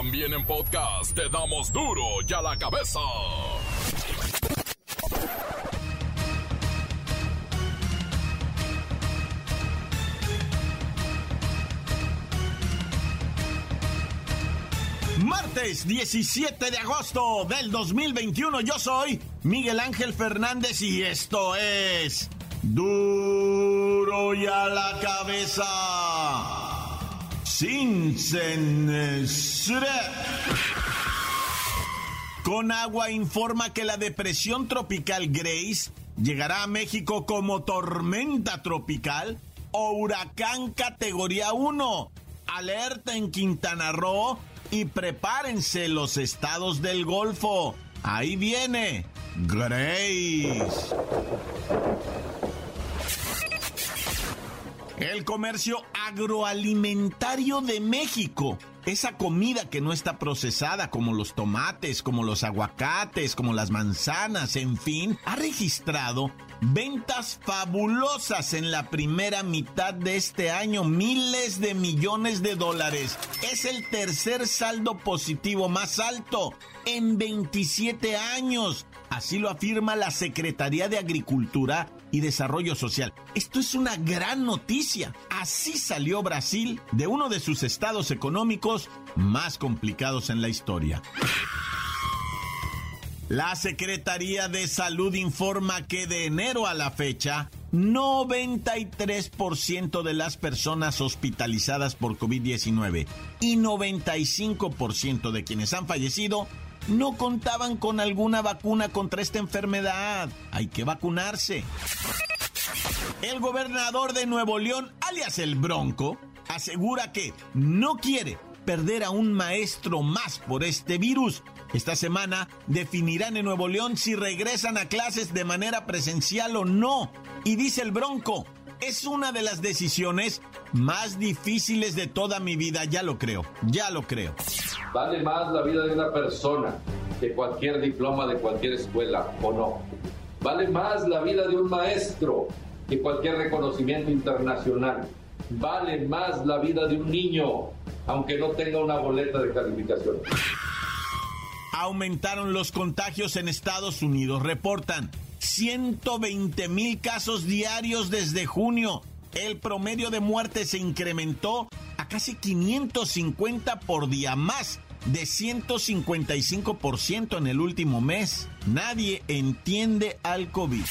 También en podcast te damos duro y a la cabeza. Martes 17 de agosto del 2021 yo soy Miguel Ángel Fernández y esto es duro y a la cabeza sin censura. Con agua informa que la depresión tropical Grace llegará a México como tormenta tropical o huracán categoría 1. Alerta en Quintana Roo y prepárense los estados del Golfo. Ahí viene Grace. El comercio agroalimentario de México. Esa comida que no está procesada, como los tomates, como los aguacates, como las manzanas, en fin, ha registrado ventas fabulosas en la primera mitad de este año, miles de millones de dólares. Es el tercer saldo positivo más alto en 27 años. Así lo afirma la Secretaría de Agricultura y Desarrollo Social. Esto es una gran noticia. Así salió Brasil de uno de sus estados económicos más complicados en la historia. La Secretaría de Salud informa que de enero a la fecha, 93% de las personas hospitalizadas por COVID-19 y 95% de quienes han fallecido no contaban con alguna vacuna contra esta enfermedad. Hay que vacunarse. El gobernador de Nuevo León, alias el Bronco, asegura que no quiere perder a un maestro más por este virus. Esta semana definirán en Nuevo León si regresan a clases de manera presencial o no. Y dice el Bronco, es una de las decisiones más difíciles de toda mi vida, ya lo creo, ya lo creo. Vale más la vida de una persona que cualquier diploma de cualquier escuela, ¿o no? Vale más la vida de un maestro que cualquier reconocimiento internacional. Vale más la vida de un niño, aunque no tenga una boleta de calificación. Aumentaron los contagios en Estados Unidos, reportan 120 mil casos diarios desde junio. El promedio de muerte se incrementó a casi 550 por día, más de 155% en el último mes. Nadie entiende al COVID.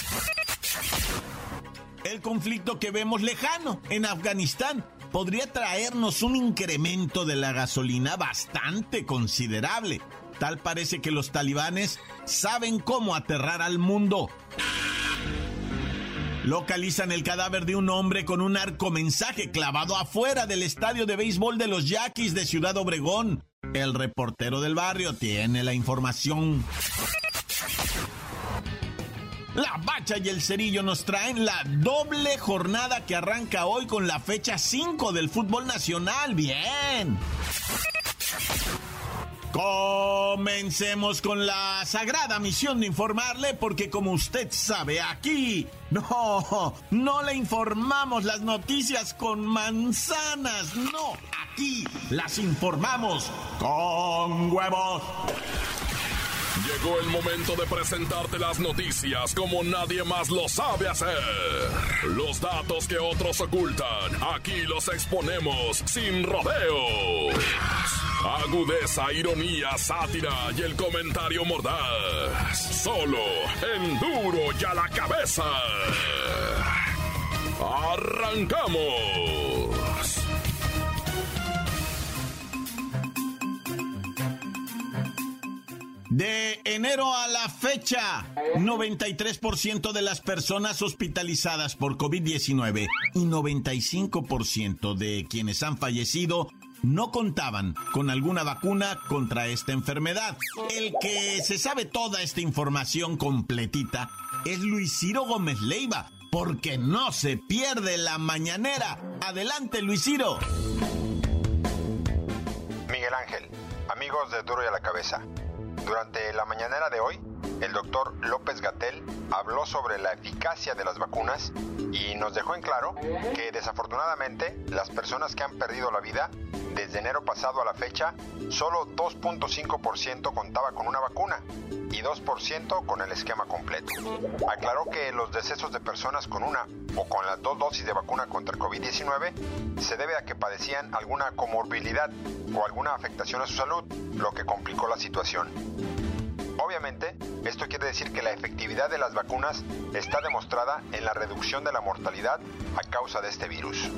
El conflicto que vemos lejano en Afganistán podría traernos un incremento de la gasolina bastante considerable. Tal parece que los talibanes saben cómo aterrar al mundo. Localizan el cadáver de un hombre con un arco mensaje clavado afuera del estadio de béisbol de los Yaquis de Ciudad Obregón. El reportero del barrio tiene la información. La Bacha y el Cerillo nos traen la doble jornada que arranca hoy con la fecha 5 del fútbol nacional. Bien. Comencemos con la sagrada misión de informarle porque como usted sabe, aquí no, no le informamos las noticias con manzanas, no, aquí las informamos con huevos. Llegó el momento de presentarte las noticias como nadie más lo sabe hacer. Los datos que otros ocultan, aquí los exponemos sin rodeos. Agudeza, ironía, sátira y el comentario mordaz. Solo en duro y a la cabeza. ¡Arrancamos! De enero a la fecha, 93% de las personas hospitalizadas por COVID-19 y 95% de quienes han fallecido no contaban con alguna vacuna contra esta enfermedad. El que se sabe toda esta información completita es Luis Ciro Gómez Leiva, porque no se pierde la mañanera. Adelante, Luis Ciro. Miguel Ángel, amigos de Duro y a la Cabeza. Durante la mañanera de hoy, el doctor López Gatel habló sobre la eficacia de las vacunas y nos dejó en claro que desafortunadamente las personas que han perdido la vida desde enero pasado a la fecha, solo 2.5% contaba con una vacuna y 2% con el esquema completo. Aclaró que los decesos de personas con una o con las dos dosis de vacuna contra el COVID-19 se debe a que padecían alguna comorbilidad o alguna afectación a su salud, lo que complicó la situación. Obviamente, esto quiere decir que la efectividad de las vacunas está demostrada en la reducción de la mortalidad a causa de este virus.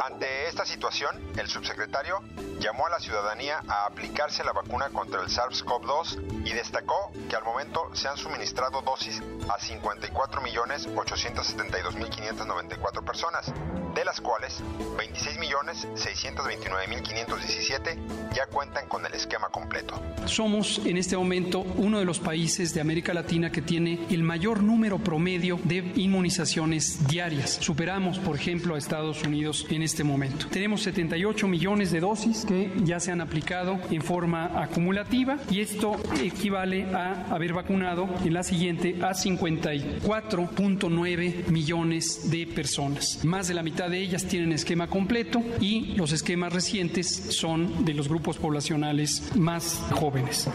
Ante esta situación, el subsecretario llamó a la ciudadanía a aplicarse la vacuna contra el SARS-CoV-2 y destacó que al momento se han suministrado dosis a 54.872.594 personas, de las cuales 26.629.517 ya cuentan con el esquema completo. Somos en este momento uno de los países de América Latina que tiene el mayor número promedio de inmunizaciones diarias. Superamos, por ejemplo, a Estados Unidos en este momento. Tenemos 78 millones de dosis que ya se han aplicado en forma acumulativa y esto equivale a haber vacunado en la siguiente a 54.9 millones de personas. Más de la mitad de ellas tienen esquema completo y los esquemas recientes son de los grupos poblacionales más jóvenes.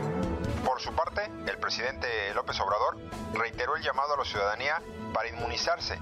Por su parte, el presidente López Obrador reiteró el llamado a la ciudadanía para inmunizarse,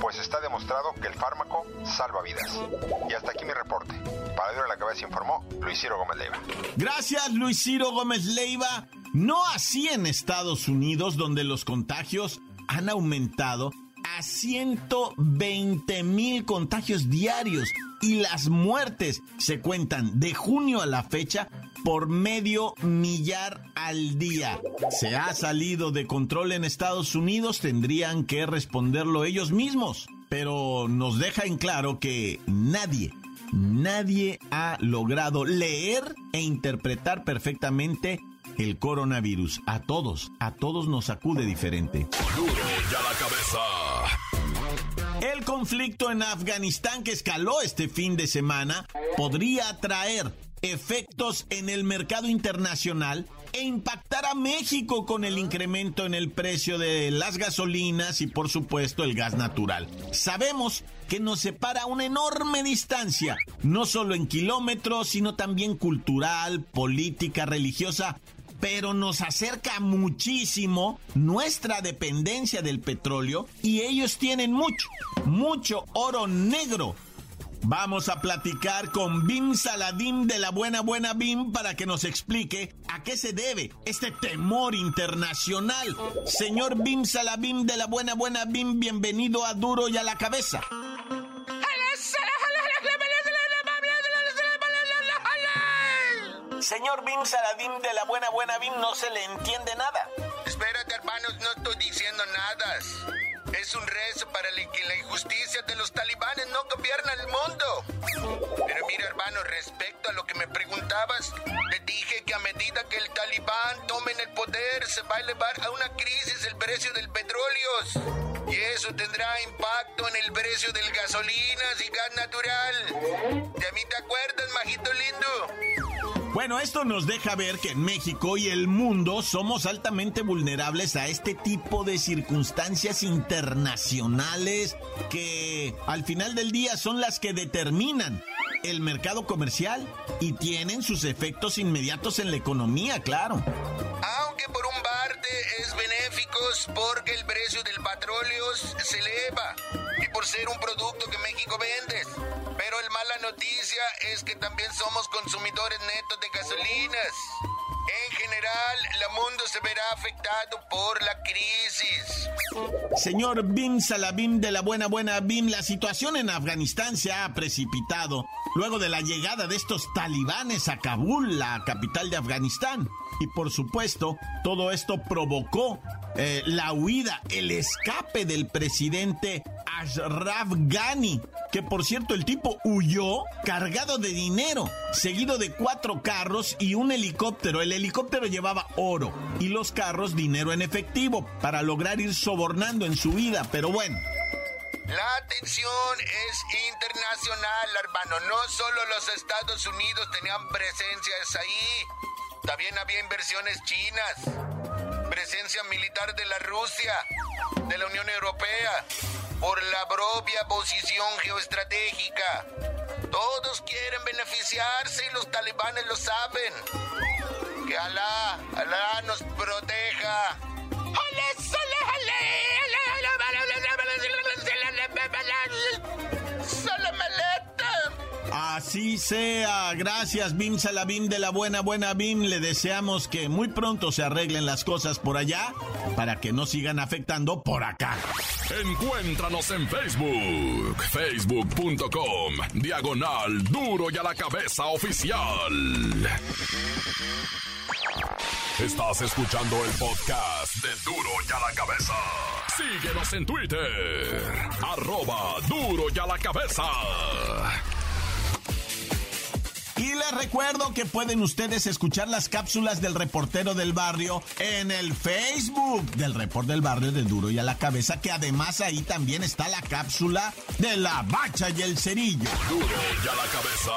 pues está demostrado que el fármaco salva vidas. Y hasta aquí mi reporte. Para Duro la Cabeza informó Luis Ciro Gómez Leiva. Gracias, Luis Ciro Gómez Leiva. No así en Estados Unidos, donde los contagios han aumentado a 120 mil contagios diarios y las muertes se cuentan de junio a la fecha por medio millar al día. Se ha salido de control en Estados Unidos, tendrían que responderlo ellos mismos. Pero nos deja en claro que nadie, nadie ha logrado leer e interpretar perfectamente el coronavirus. A todos, a todos nos acude diferente. El conflicto en Afganistán que escaló este fin de semana podría traer efectos en el mercado internacional e impactar a México con el incremento en el precio de las gasolinas y por supuesto el gas natural. Sabemos que nos separa una enorme distancia, no solo en kilómetros, sino también cultural, política, religiosa, pero nos acerca muchísimo nuestra dependencia del petróleo y ellos tienen mucho, mucho oro negro Vamos a platicar con Bim Saladín de la Buena Buena Bim para que nos explique a qué se debe este temor internacional. Señor Bim Saladín de la Buena Buena Bim, bienvenido a Duro y a la Cabeza. Señor Bim Saladín de la Buena Buena Bim, no se le entiende nada. Espérate, hermanos, no estoy diciendo nada. Es un rezo para que la injusticia de los talibanes no gobierna el mundo. Pero mira, hermano, respecto a lo que me preguntabas, te dije que a medida que el talibán tome el poder, se va a elevar a una crisis el precio del petróleo. Y eso tendrá impacto en el precio del gasolinas y gas natural. ¿De mí te acuerdas, majito lindo? Bueno, esto nos deja ver que en México y el mundo somos altamente vulnerables a este tipo de circunstancias internacionales que al final del día son las que determinan el mercado comercial y tienen sus efectos inmediatos en la economía, claro. Aunque por un parte es benéfico porque el precio del petróleo se eleva y por ser un producto que México vende pero el mala noticia es que también somos consumidores netos de gasolinas. En general, el mundo se verá afectado por la crisis. Señor Bim Salabim de la buena buena Bim, la situación en Afganistán se ha precipitado luego de la llegada de estos talibanes a Kabul, la capital de Afganistán. Y por supuesto, todo esto provocó eh, la huida, el escape del presidente Ashraf Ghani, que por cierto el tipo huyó cargado de dinero, seguido de cuatro carros y un helicóptero. El helicóptero llevaba oro y los carros dinero en efectivo para lograr ir sobornando en su vida, pero bueno. La atención es internacional, hermano. No solo los Estados Unidos tenían presencias ahí, también había inversiones chinas, presencia militar de la Rusia, de la Unión Europea por la propia posición geoestratégica. Todos quieren beneficiarse y los talibanes lo saben. Que Alá, Alá nos proteja. Así sea. Gracias, Bim Salabim de la buena, buena Bim. Le deseamos que muy pronto se arreglen las cosas por allá para que no sigan afectando por acá. Encuéntranos en Facebook, facebook.com, diagonal duro y a la cabeza oficial. Estás escuchando el podcast de Duro y a la cabeza. Síguenos en Twitter, arroba duro y a la cabeza. Y les recuerdo que pueden ustedes escuchar las cápsulas del reportero del barrio en el Facebook del report del barrio de Duro y a la cabeza, que además ahí también está la cápsula de la bacha y el cerillo. Duro y a la cabeza.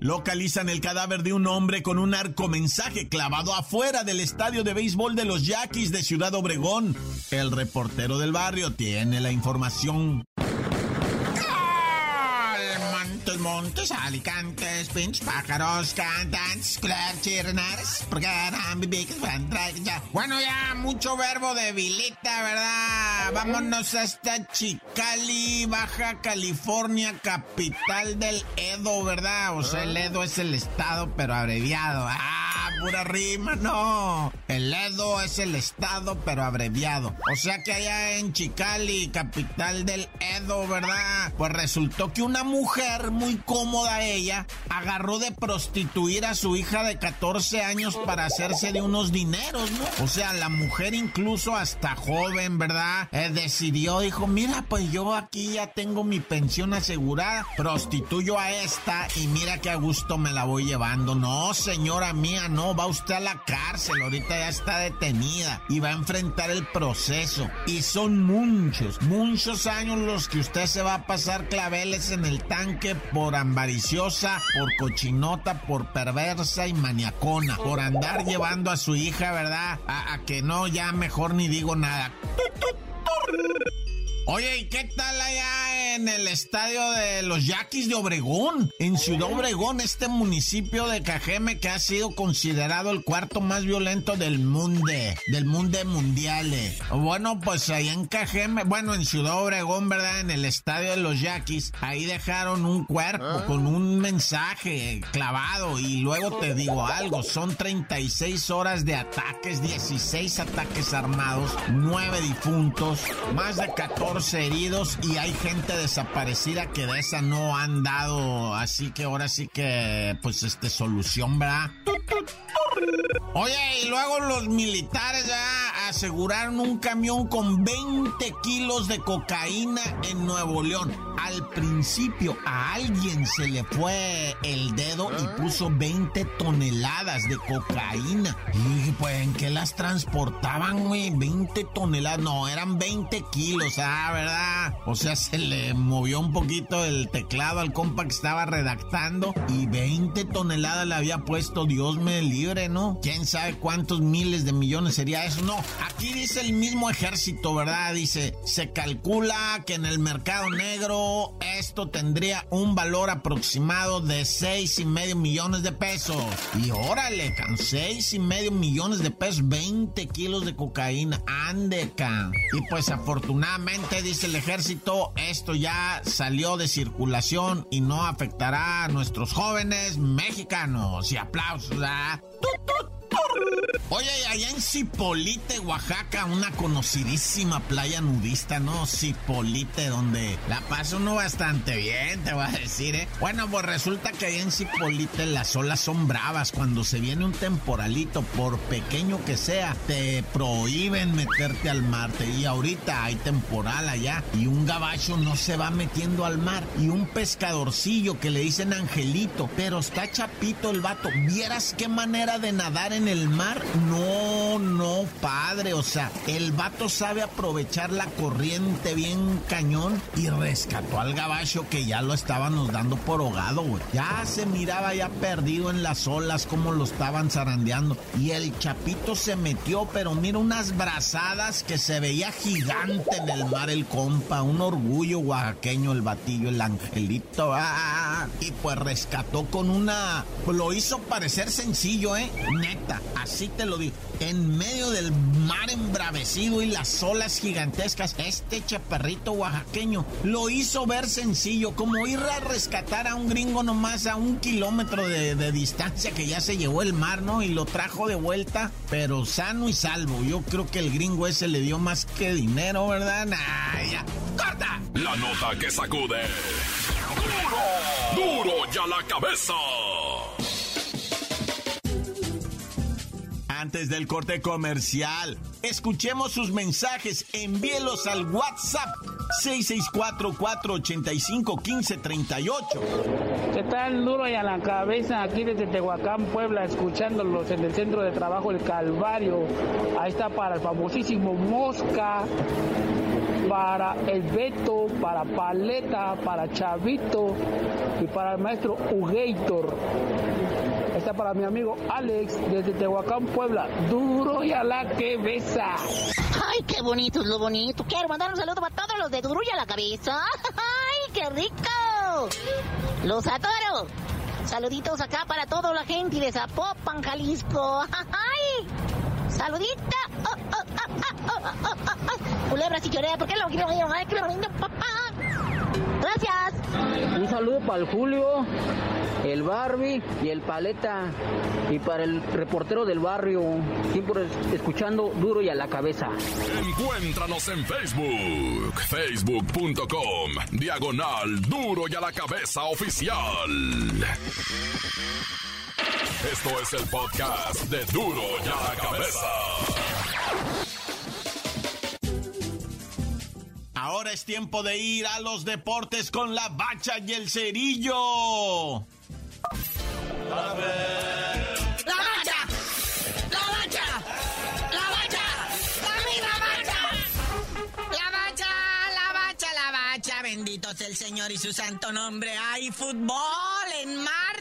Localizan el cadáver de un hombre con un arco mensaje clavado afuera del estadio de béisbol de los Yaquis de Ciudad Obregón. El reportero del barrio tiene la información. Montes, alicantes, pinch, pájaros, cantantes, chirnares, Bueno, ya mucho verbo de vilita, ¿verdad? Vámonos hasta Chicali, Baja California, capital del Edo, ¿verdad? O sea, el Edo es el estado, pero abreviado. ¡Ah! Pura rima, no. El Edo es el estado, pero abreviado. O sea que allá en Chicali, capital del Edo, ¿verdad? Pues resultó que una mujer muy cómoda ella agarró de prostituir a su hija de 14 años para hacerse de unos dineros, ¿no? O sea, la mujer incluso hasta joven, ¿verdad? Eh, decidió, dijo, mira, pues yo aquí ya tengo mi pensión asegurada, prostituyo a esta y mira que a gusto me la voy llevando. No, señora mía, no va usted a la cárcel, ahorita ya está detenida y va a enfrentar el proceso. Y son muchos, muchos años los que usted se va a pasar claveles en el tanque por ambariciosa, por cochinota, por perversa y maniacona, por andar llevando a su hija, ¿verdad? A, a que no, ya mejor ni digo nada. Oye, ¿y qué tal allá en el estadio de los Yaquis de Obregón? En Ciudad Obregón, este municipio de Cajeme que ha sido considerado el cuarto más violento del mundo, del mundo mundial. Bueno, pues ahí en Cajeme, bueno, en Ciudad Obregón, ¿verdad? En el estadio de los Yaquis, ahí dejaron un cuerpo ah. con un mensaje clavado y luego te digo algo, son 36 horas de ataques, 16 ataques armados, 9 difuntos, más de 14 heridos y hay gente desaparecida que de esa no han dado, así que ahora sí que, pues, este, solución, ¿verdad? Oye, y luego los militares ya aseguraron un camión con 20 kilos de cocaína en Nuevo León. Al principio a alguien se le fue el dedo y puso 20 toneladas de cocaína. Y dije, pues, ¿en qué las transportaban, güey? 20 toneladas. No, eran 20 kilos, ah, ¿verdad? O sea, se le movió un poquito el teclado al compa que estaba redactando y 20 toneladas le había puesto, Dios me libre, ¿no? ¿Quién sabe cuántos miles de millones sería eso? No, aquí dice el mismo ejército, ¿verdad? Dice, se calcula que en el mercado negro esto tendría un valor aproximado de seis y medio millones de pesos. Y órale, can, seis y medio millones de pesos, 20 kilos de cocaína, ande, can. Y pues afortunadamente, dice el ejército, esto ya salió de circulación y no afectará a nuestros jóvenes mexicanos. Y aplausos, ¿verdad? Oye, allá en Cipolite, Oaxaca, una conocidísima playa nudista, ¿no? Cipolite, donde la paso uno bastante bien, te voy a decir, ¿eh? Bueno, pues resulta que allá en Cipolite las olas son bravas. Cuando se viene un temporalito, por pequeño que sea, te prohíben meterte al mar. Y ahorita hay temporal allá y un gabacho no se va metiendo al mar. Y un pescadorcillo que le dicen Angelito, pero está chapito el vato. Vieras qué manera de nadar en en el mar. No, no, padre. O sea, el vato sabe aprovechar la corriente bien cañón y rescató al gabacho que ya lo estábamos dando por ahogado, güey. Ya se miraba ya perdido en las olas como lo estaban zarandeando. Y el chapito se metió, pero mira unas brazadas que se veía gigante en el mar el compa. Un orgullo oaxaqueño el batillo, el angelito. Ah, y pues rescató con una... Lo hizo parecer sencillo, ¿eh? Neta, así te lo digo. En medio del mar embravecido y las olas gigantescas, este chaparrito oaxaqueño lo hizo ver sencillo, como ir a rescatar a un gringo nomás a un kilómetro de, distancia que ya se llevó el mar, ¿no? Y lo trajo de vuelta, pero sano y salvo. Yo creo que el gringo ese le dio más que dinero, ¿verdad? ¡Corta! La nota que sacude. ¡Duro! ¡Duro ya la cabeza! Antes del corte comercial, escuchemos sus mensajes, envíelos al WhatsApp 664-485-1538. ¿Qué tal, duro y a la cabeza? Aquí desde Tehuacán, Puebla, escuchándolos en el centro de trabajo El Calvario. Ahí está para el famosísimo Mosca, para el Beto, para Paleta, para Chavito y para el maestro Ugator. Para mi amigo Alex desde Tehuacán, Puebla. Duro y a la cabeza. Ay, qué bonito es lo bonito. Quiero mandar un saludo para todos los de Duro y a la cabeza. Ay, qué rico. Los adoro. Saluditos acá para toda la gente de Zapopan, Jalisco. Ay, saludita. Oh, oh, oh. Culebras y llorea, ¿por qué lo quiero? Ay, qué lindo, papá. Gracias. Un saludo para el Julio, el Barbie y el Paleta. Y para el reportero del barrio, siempre escuchando duro y a la cabeza. Encuéntranos en Facebook, facebook.com, diagonal duro y a la cabeza oficial. Esto es el podcast de duro y a la cabeza. Ahora es tiempo de ir a los deportes con la bacha y el cerillo. ¡La bacha! ¡La bacha! ¡La bacha! ¡Dame la bacha! La bacha, la bacha, la bacha. Bendito sea el Señor y su santo nombre. ¡Hay fútbol en martes!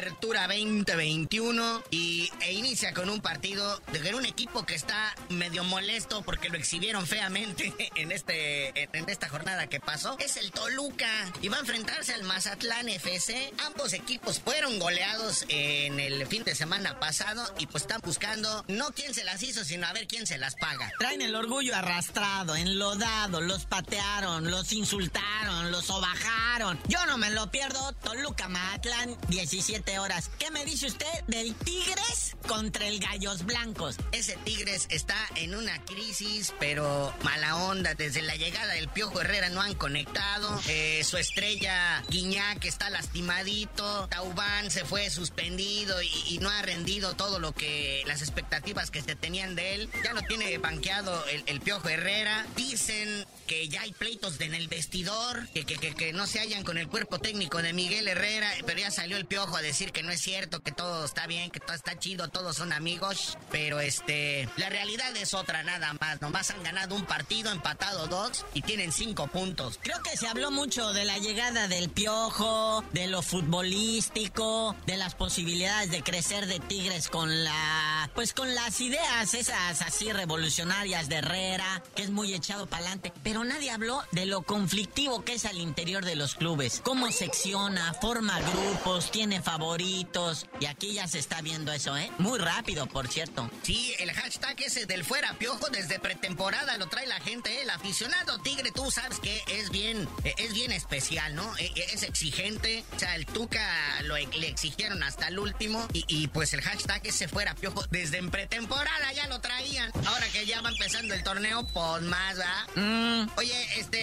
Apertura 2021 y e inicia con un partido de un equipo que está medio molesto porque lo exhibieron feamente en este en, esta jornada que pasó. Es el Toluca y va a enfrentarse al Mazatlán FC. Ambos equipos fueron goleados en el fin de semana pasado y pues están buscando no quién se las hizo, sino a ver quién se las paga. Traen el orgullo arrastrado, enlodado, los patearon, los insultaron, los sobajaron. Yo no me lo pierdo. Toluca Mazatlán 17 horas. ¿Qué me dice usted del Tigres contra el Gallos Blancos? Ese Tigres está en una crisis, pero mala onda. Desde la llegada del Piojo Herrera no han conectado. Eh, su estrella Guiñac está lastimadito. Taubán se fue suspendido y, no ha rendido todo lo que las expectativas que se tenían de él. Ya no tiene banqueado el, el Piojo Herrera. Dicen que ya hay pleitos en el vestidor, que, que, que, no se hallan con el cuerpo técnico de Miguel Herrera, pero ya salió el Piojo a decir que no es cierto, que todo está bien, que todo está chido, todos son amigos, pero este, la realidad es otra nada más, nomás han ganado un partido, empatado dos y tienen cinco puntos. Creo que se habló mucho de la llegada del Piojo, de lo futbolístico, de las posibilidades de crecer de Tigres con la, pues con las ideas esas así revolucionarias de Herrera, que es muy echado para adelante, pero nadie habló de lo conflictivo que es al interior de los clubes, cómo secciona, forma grupos, tiene favoritos. Y aquí ya se está viendo eso, ¿eh? Muy rápido, por cierto. Sí, el hashtag ese del fuera piojo desde pretemporada lo trae la gente, ¿eh? El aficionado tigre, tú sabes que es bien, es bien especial, ¿no? Es exigente. O sea, el Tuca lo, le exigieron hasta el último. Y, y pues el hashtag ese fuera piojo desde en pretemporada ya lo traían. Ahora que ya va empezando el torneo, pues más, ¿verdad? Mm. Oye, este,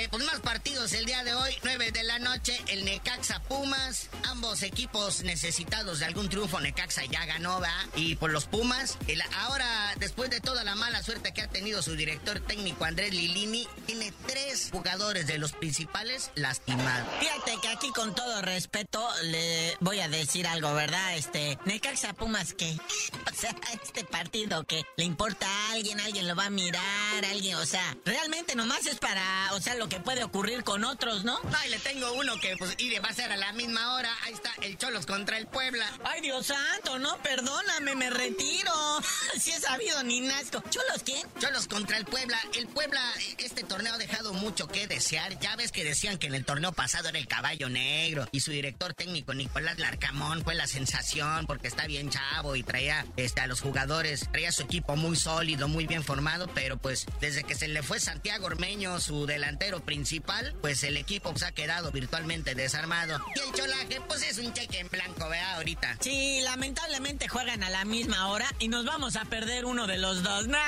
partidos el día de hoy, 9 de la noche, el Necaxa Pumas. Ambos equipos necesitados de algún triunfo, Necaxa ya ganó, ¿va? Y por los Pumas, el, ahora, después de toda la mala suerte que ha tenido su director técnico Andrés Lilini, tiene tres jugadores de los principales lastimados. Fíjate que aquí con todo respeto le voy a decir algo, ¿verdad? Este, Necaxa Pumas que, o sea, este partido que le importa a alguien, alguien lo va a mirar, alguien, o sea, realmente nomás es para, o sea, lo que puede ocurrir con otros, ¿no? Ay, le tengo uno que pues y va a ser a la misma hora. Ahí está el Cholos contra el Puebla. Ay, Dios santo, no, perdóname, me retiro. Si he sabido ni nazco. ¿Cholos quién? Cholos contra el Puebla. El Puebla, este torneo ha dejado mucho que desear. Ya ves que decían que en el torneo pasado era el caballo negro. Y su director técnico, Nicolás Larcamón, fue la sensación porque está bien chavo y traía este, a los jugadores, traía su equipo muy sólido, muy bien formado. Pero pues desde que se le fue Santiago Ormeño, su delantero principal, pues el equipo se ha quedado virtualmente desarmado. Y el Cholaje, pues es un cheque en blanco, vea, ahorita. Sí, lamentablemente juegan a la misma hora y nos vamos a perder uno de los dos. ¡Nah,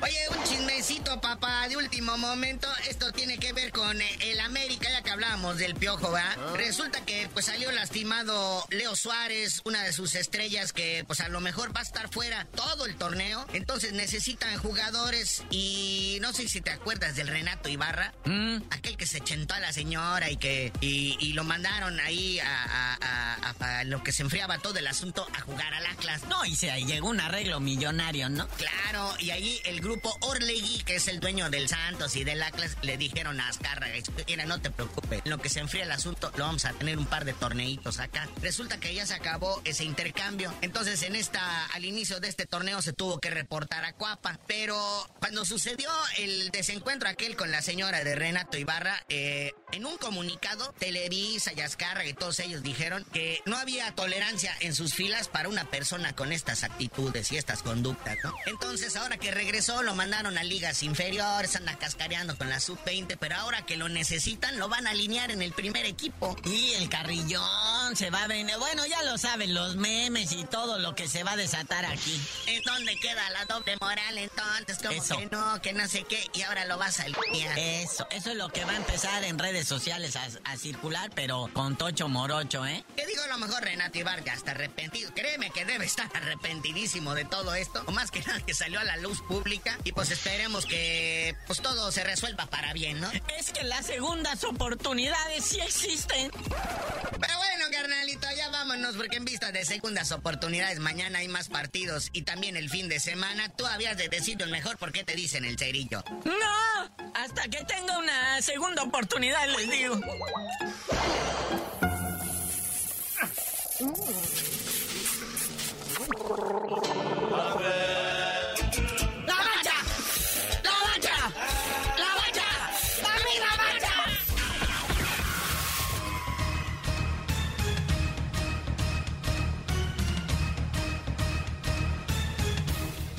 Oye, un chismecito, papá, de último momento. Esto tiene que ver con eh, el América, ya que hablábamos del piojo, ¿va? Ah. Resulta que pues salió lastimado Leo Suárez, una de sus estrellas que pues a lo mejor va a estar fuera todo el torneo. Entonces necesitan jugadores y no sé si te acuerdas del Renato Ibarra, mm. aquel que se chentó a la señora y que y, lo mandaron ahí a, lo que se enfriaba todo el asunto a jugar al Atlas. No, y se llegó un arreglo millonario, ¿no? Claro, y ahí el grupo Orlegui, que es el dueño del Santos y del Atlas, le dijeron a Azcárraga, mira, no te preocupes, lo que se enfría el asunto, lo vamos a tener un par de torneitos acá. Resulta que ya se acabó ese intercambio. Entonces, en esta, al inicio de este torneo se tuvo que reportar a Cuapa. Pero cuando sucedió el desencuentro aquel con la señora de Renato Ibarra, eh, en un comunicado, Televisa y Azcárraga y todos ellos dijeron que no había tolerancia en sus filas para una persona con estas actitudes y estas conductas, ¿no? Entonces, ahora que regresó, lo mandaron a ligas inferiores, anda cascareando con la sub-20, pero ahora que lo necesitan, lo van a alinear en el primer equipo. Y el carrillón se va a venir. Bueno, ya lo saben, los memes y todo lo que se va a desatar aquí. ¿En dónde queda la doble moral entonces? Como que no, que no sé qué, y ahora lo vas a alinear. Eso, eso es lo que va a empezar en redes sociales a, circular, pero con Tocho Morocho, ¿eh? ¿Qué digo lo mejor Renato ya está arrepentido. Créeme que debe estar arrepentidísimo de todo esto. O más que nada que salió a la luz pública. Y pues esperemos que pues todo se resuelva para bien, ¿no? Es que las segundas oportunidades sí existen. Pero bueno, carnalito, ya vámonos, porque en vista de segundas oportunidades, mañana hay más partidos y también el fin de semana. Tú habías de decir el mejor porque te dicen el cerillo. No, hasta que tenga una segunda oportunidad les digo.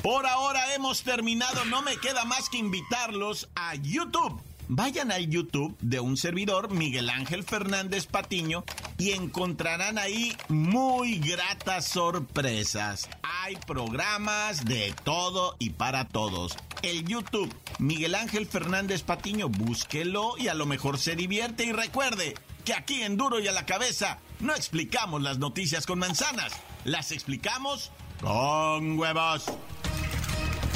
Por ahora hemos terminado, no me queda más que invitarlos a YouTube. Vayan al YouTube de un servidor, Miguel Ángel Fernández Patiño, y encontrarán ahí muy gratas sorpresas. Hay programas de todo y para todos. El YouTube, Miguel Ángel Fernández Patiño, búsquelo y a lo mejor se divierte y recuerde que aquí en Duro y a la cabeza no explicamos las noticias con manzanas, las explicamos con huevos.